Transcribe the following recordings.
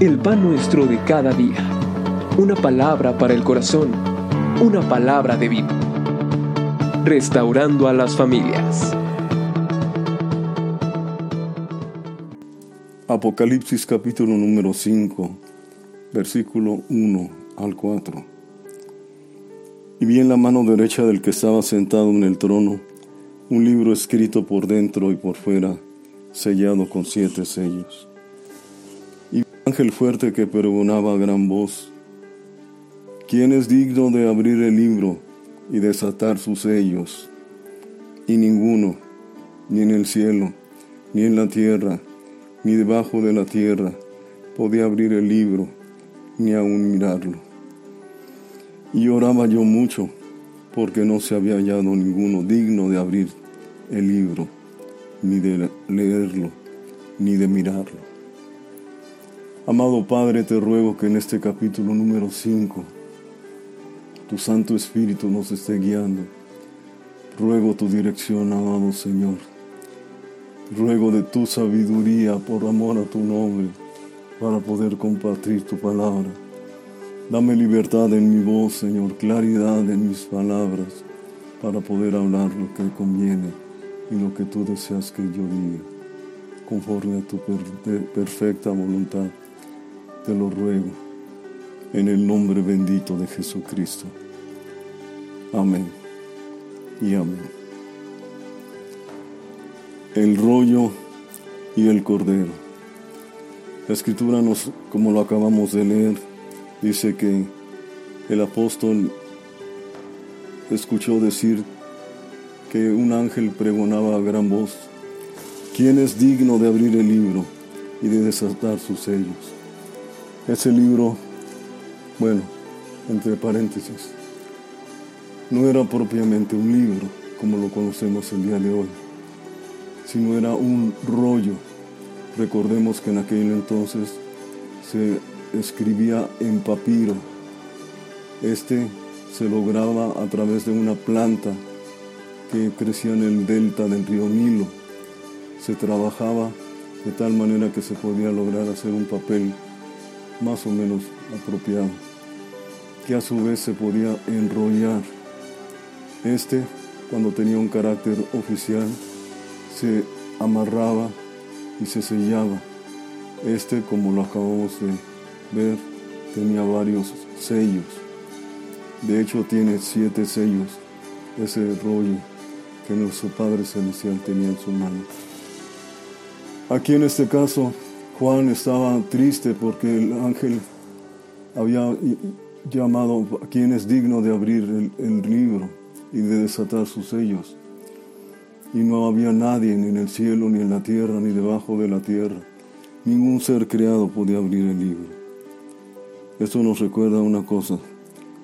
el pan nuestro de cada día. Una palabra para el corazón, una palabra de vida. Restaurando a las familias. Apocalipsis capítulo número 5, versículo 1 al 4. Y vi en la mano derecha del que estaba sentado en el trono un libro escrito por dentro y por fuera, sellado con siete sellos. Ángel fuerte que pregonaba a gran voz, ¿quién es digno de abrir el libro y desatar sus sellos? Y ninguno, ni en el cielo, ni en la tierra, ni debajo de la tierra, podía abrir el libro, ni aun mirarlo. Y lloraba yo mucho, porque no se había hallado ninguno digno de abrir el libro, ni de leerlo, ni de mirarlo. Amado Padre, te ruego que en este capítulo número 5, tu Santo Espíritu nos esté guiando. Ruego tu dirección, amado Señor Ruego de tu sabiduría por amor a tu nombre para poder compartir tu palabra. Dame libertad en mi voz, Señor, claridad en mis palabras para poder hablar lo que conviene y lo que tú deseas que yo diga, conforme a tu perfecta voluntad. Te lo ruego, en el nombre bendito de Jesucristo. Amén y amén el rollo y el cordero. La escritura nos, como lo acabamos de leer, dice que el apóstol escuchó decir que un ángel pregonaba a gran voz, ¿quién es digno de abrir el libro y de desatar sus sellos? Ese libro, bueno, entre paréntesis, no era propiamente un libro como lo conocemos el día de hoy sino era un rollo. Recordemos que en aquel entonces se escribía en papiro. Este se lograba a través de una planta que crecía en el delta del río Nilo. Se trabajaba de tal manera que se podía lograr hacer un papel más o menos apropiado, que a su vez se podía enrollar. Este, cuando tenía un carácter oficial, se amarraba y se sellaba. Este, como lo acabamos de ver, tenía varios sellos. De hecho, tiene siete sellos, ese rollo que nuestro Padre Celestial tenía en su mano. Aquí en este caso, Juan estaba triste porque el ángel había llamado a quien es digno de abrir el, libro y de desatar sus sellos y no había nadie ni en el cielo, ni en la tierra, ni debajo de la tierra. Ningún ser creado podía abrir el libro. Esto nos recuerda una cosa,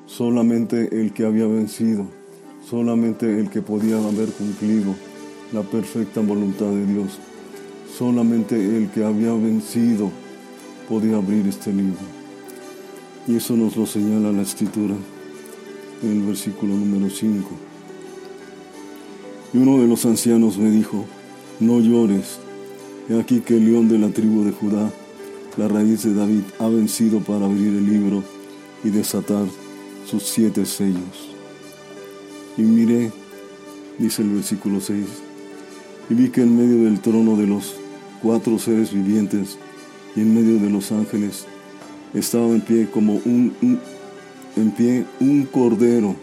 solamente el que había vencido, solamente el que podía haber cumplido la perfecta voluntad de Dios, solamente el que había vencido podía abrir este libro. Y eso nos lo señala la escritura en el versículo número 5. Y uno de los ancianos me dijo, no llores, he aquí que el león de la tribu de Judá, la raíz de David, ha vencido para abrir el libro y desatar sus siete sellos. Y miré, dice el versículo 6, y vi que en medio del trono de los cuatro seres vivientes y en medio de los ángeles estaba en pie como un, en pie un cordero,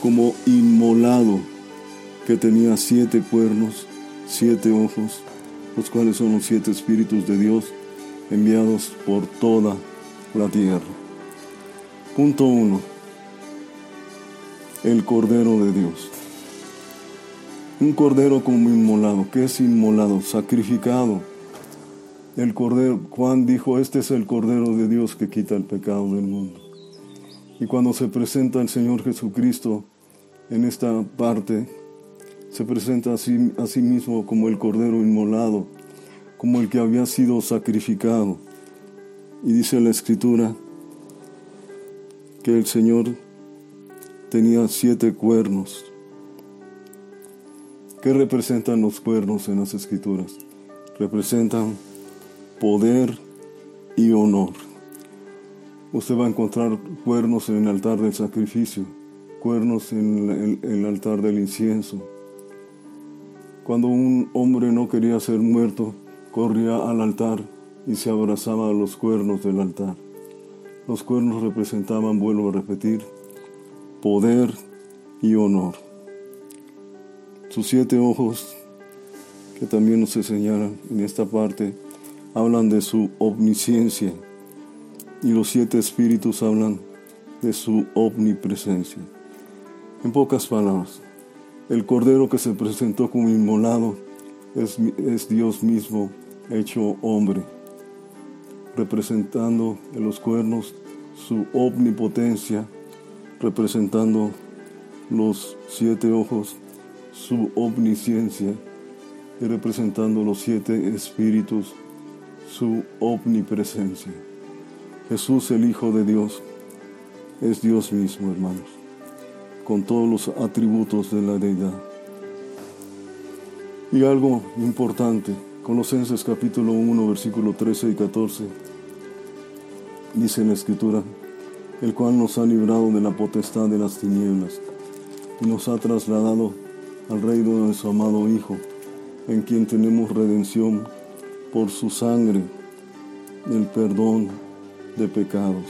como inmolado que tenía siete cuernos, siete ojos, los cuales son los siete espíritus de Dios enviados por toda la tierra. Punto 1. El Cordero de Dios. Un cordero como inmolado. ¿Qué es inmolado? Sacrificado. El cordero, Juan dijo, este es el Cordero de Dios que quita el pecado del mundo. Y cuando se presenta el Señor Jesucristo en esta parte, se presenta a a sí mismo como el cordero inmolado, como el que había sido sacrificado. Y dice la escritura que el Señor tenía siete cuernos. ¿Qué representan los cuernos en las escrituras? Representan poder, y honor. Usted va a encontrar cuernos en el altar del sacrificio, cuernos en el, altar del incienso. Cuando un hombre no quería ser muerto, corría al altar y se abrazaba a los cuernos del altar. Los cuernos representaban, vuelvo a repetir, poder y honor. Sus siete ojos, que también nos señalan en esta parte, hablan de su omnisciencia y los siete espíritus hablan de su omnipresencia. En pocas palabras, el cordero que se presentó como inmolado es Dios mismo hecho hombre, representando en los cuernos su omnipotencia, representando los siete ojos, su omnisciencia, y representando los siete espíritus, su omnipresencia. Jesús, el Hijo de Dios, es Dios mismo, hermanos, con todos los atributos de la deidad. Y algo importante, Colosenses capítulo 1, versículo 13 y 14, dice en la Escritura, el cual nos ha librado de la potestad de las tinieblas y nos ha trasladado al reino de su amado Hijo, en quien tenemos redención por su sangre, el perdón de pecados,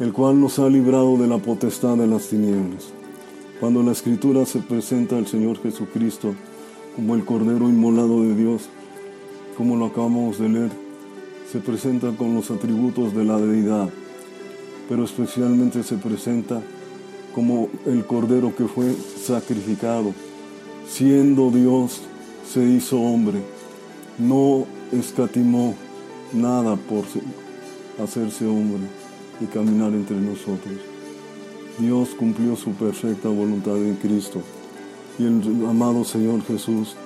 el cual nos ha librado de la potestad de las tinieblas. Cuando la escritura se presenta al Señor Jesucristo como el Cordero inmolado de Dios, como lo acabamos de leer, se presenta con los atributos de la deidad, pero especialmente se presenta como el Cordero que fue sacrificado. Siendo Dios, se hizo hombre. No escatimó nada por hacerse hombre y caminar entre nosotros. Dios cumplió su perfecta voluntad en Cristo. Y el amado Señor Jesús,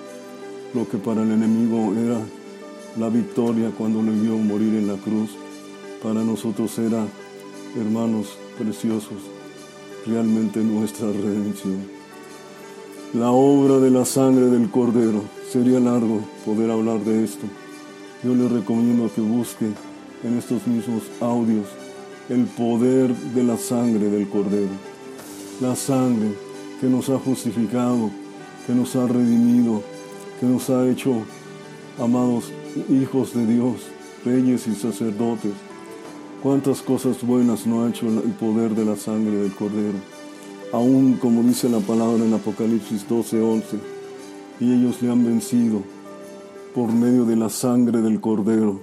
lo que para el enemigo era la victoria cuando le vio morir en la cruz, para nosotros era, hermanos preciosos, realmente nuestra redención. La obra de la sangre del Cordero, sería largo poder hablar de esto. Yo le recomiendo que busque en estos mismos audios el poder de la sangre del Cordero. La sangre que nos ha justificado, que nos ha redimido, que nos ha hecho, amados hijos de Dios, reyes y sacerdotes. Cuántas cosas buenas no ha hecho el poder de la sangre del Cordero. Aún como dice la palabra en Apocalipsis 12:11, y ellos le han vencido por medio de la sangre del Cordero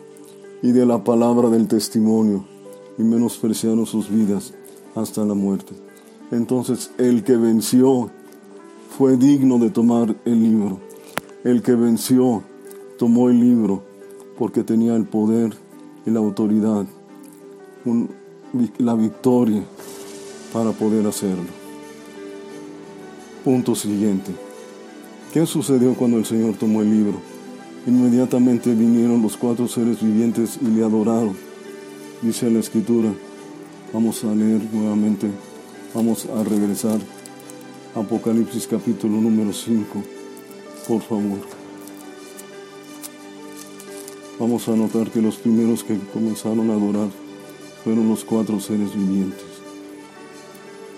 y de la palabra del testimonio y menospreciaron sus vidas hasta la muerte. Entonces el que venció fue digno de tomar el libro. El que venció tomó el libro porque tenía el poder y la autoridad, la victoria para poder hacerlo. Punto siguiente. ¿Qué sucedió cuando el Señor tomó el libro? Inmediatamente vinieron los cuatro seres vivientes y le adoraron. Dice la escritura, vamos a leer nuevamente, vamos a regresar. Apocalipsis capítulo número 5, por favor. Vamos a notar que los primeros que comenzaron a adorar fueron los cuatro seres vivientes.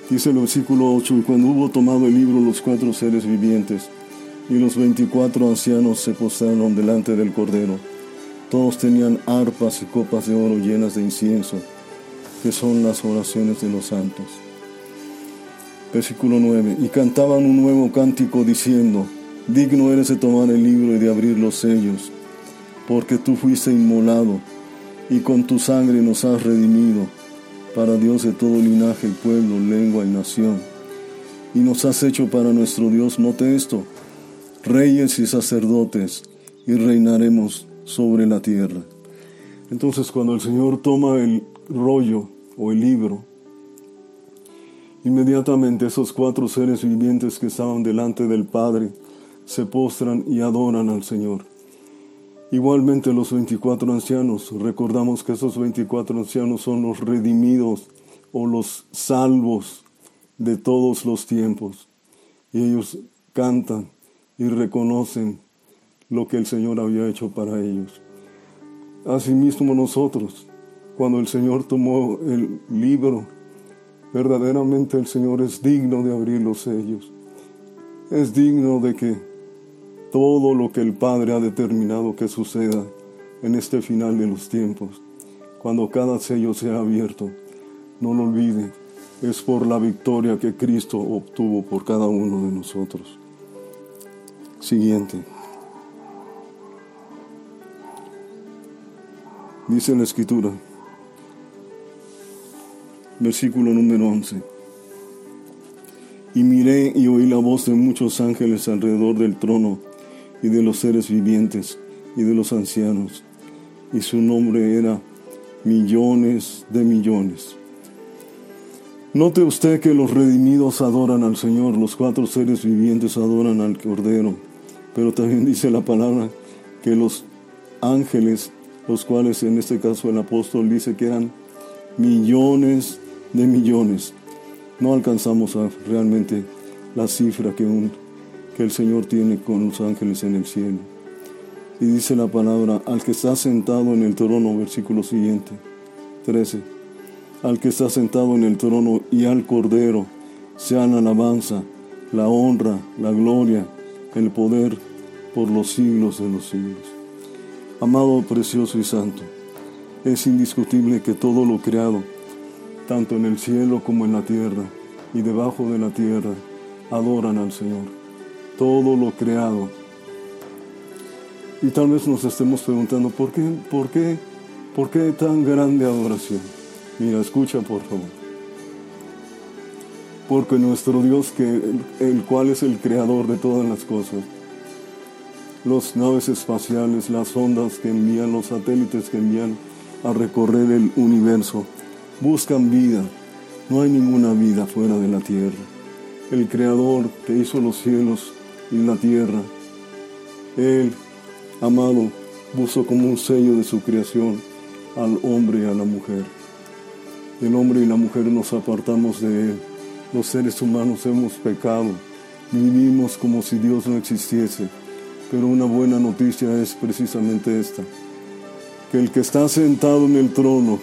Dice el versículo 8, y cuando hubo tomado el libro los cuatro seres vivientes, y los veinticuatro ancianos se postraron delante del Cordero. Todos tenían arpas y copas de oro llenas de incienso, que son las oraciones de los santos. Versículo 9. Y cantaban un nuevo cántico diciendo, Digno eres de tomar el libro y de abrir los sellos, porque tú fuiste inmolado, y con tu sangre nos has redimido, para Dios de todo linaje, pueblo, lengua y nación. Y nos has hecho para nuestro Dios, note esto, reyes y sacerdotes, y reinaremos sobre la tierra. Entonces cuando el Señor toma el rollo o el libro, inmediatamente esos cuatro seres vivientes que estaban delante del Padre se postran y adoran al Señor. Igualmente los 24 ancianos, recordamos que esos 24 ancianos son los redimidos o los salvos de todos los tiempos. Y ellos cantan y reconocen lo que el Señor había hecho para ellos. Asimismo nosotros, cuando el Señor tomó el libro, verdaderamente el Señor es digno de abrir los sellos. Es digno de que todo lo que el Padre ha determinado que suceda en este final de los tiempos, cuando cada sello sea abierto, no lo olvide, es por la victoria que Cristo obtuvo por cada uno de nosotros. Siguiente. Dice la escritura, versículo número 11. Y miré y oí la voz de muchos ángeles alrededor del trono y de los seres vivientes y de los ancianos, y su nombre era millones de millones. Note usted que los redimidos adoran al Señor, los cuatro seres vivientes adoran al Cordero, pero también dice la palabra que los ángeles los cuales en este caso el apóstol dice que eran millones de millones. No alcanzamos a realmente la cifra que, un, que el Señor tiene con los ángeles en el cielo. Y dice la palabra, al que está sentado en el trono, versículo siguiente, 13, al que está sentado en el trono y al Cordero, sean la alabanza, la honra, la gloria, el poder por los siglos de los siglos. Amado, precioso y santo, es indiscutible que todo lo creado, tanto en el cielo como en la tierra y debajo de la tierra, adoran al Señor. Todo lo creado. Y tal vez nos estemos preguntando, ¿por qué, por qué, por qué tan grande adoración? Mira, escucha por favor. Porque nuestro Dios, que, el cual es el creador de todas las cosas, los naves espaciales, las ondas que envían, los satélites que envían a recorrer el universo, buscan vida. No hay ninguna vida fuera de la tierra. El Creador que hizo los cielos y la tierra, Él, amado, puso como un sello de su creación al hombre y a la mujer. El hombre y la mujer nos apartamos de Él. Los seres humanos hemos pecado. Vivimos como si Dios no existiese pero una buena noticia es precisamente esta, que el que está sentado en el trono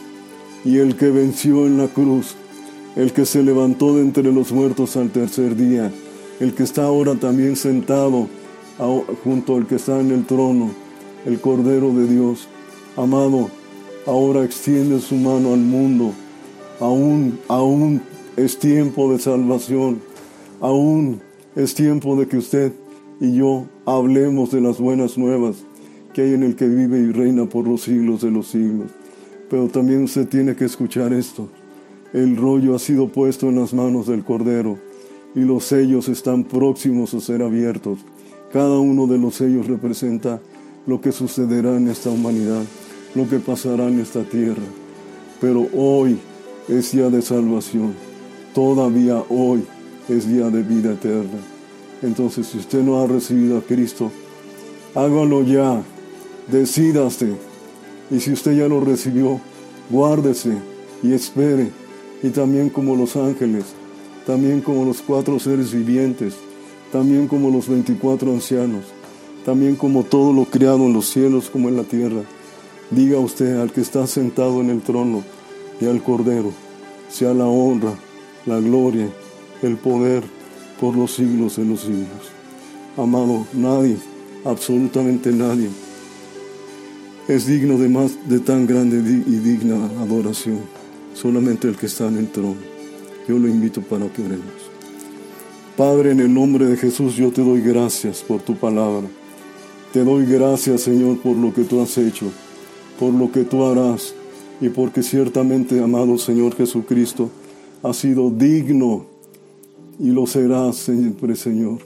y el que venció en la cruz, el que se levantó de entre los muertos al tercer día, el que está ahora también sentado junto al que está en el trono, el Cordero de Dios, amado, ahora extiende su mano al mundo, aún, aún es tiempo de salvación, aún es tiempo de que usted y yo hablemos de las buenas nuevas que hay en el que vive y reina por los siglos de los siglos. Pero también usted tiene que escuchar esto. El rollo ha sido puesto en las manos del Cordero y los sellos están próximos a ser abiertos. Cada uno de los sellos representa lo que sucederá en esta humanidad, lo que pasará en esta tierra. Pero hoy es día de salvación. Todavía hoy es día de vida eterna. Entonces, si usted no ha recibido a Cristo, hágalo ya, decídase. Y si usted ya lo recibió, guárdese y espere. Y también como los ángeles, también como los cuatro seres vivientes, también como los veinticuatro ancianos, también como todo lo creado en los cielos como en la tierra. Diga usted al que está sentado en el trono y al Cordero, sea la honra, la gloria, el poder por los siglos de los siglos. Amado, nadie, absolutamente nadie, es digno de más de tan grande y digna adoración. Solamente el que está en el trono. Yo lo invito para que oremos. Padre, en el nombre de Jesús, yo te doy gracias por tu palabra. Te doy gracias, Señor, por lo que tú has hecho, por lo que tú harás y porque ciertamente, amado Señor Jesucristo, has sido digno y lo serás siempre, Señor.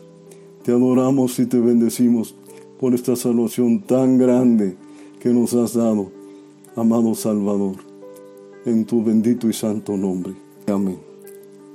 Te adoramos y te bendecimos por esta salvación tan grande que nos has dado, amado Salvador, en tu bendito y santo nombre. Amén.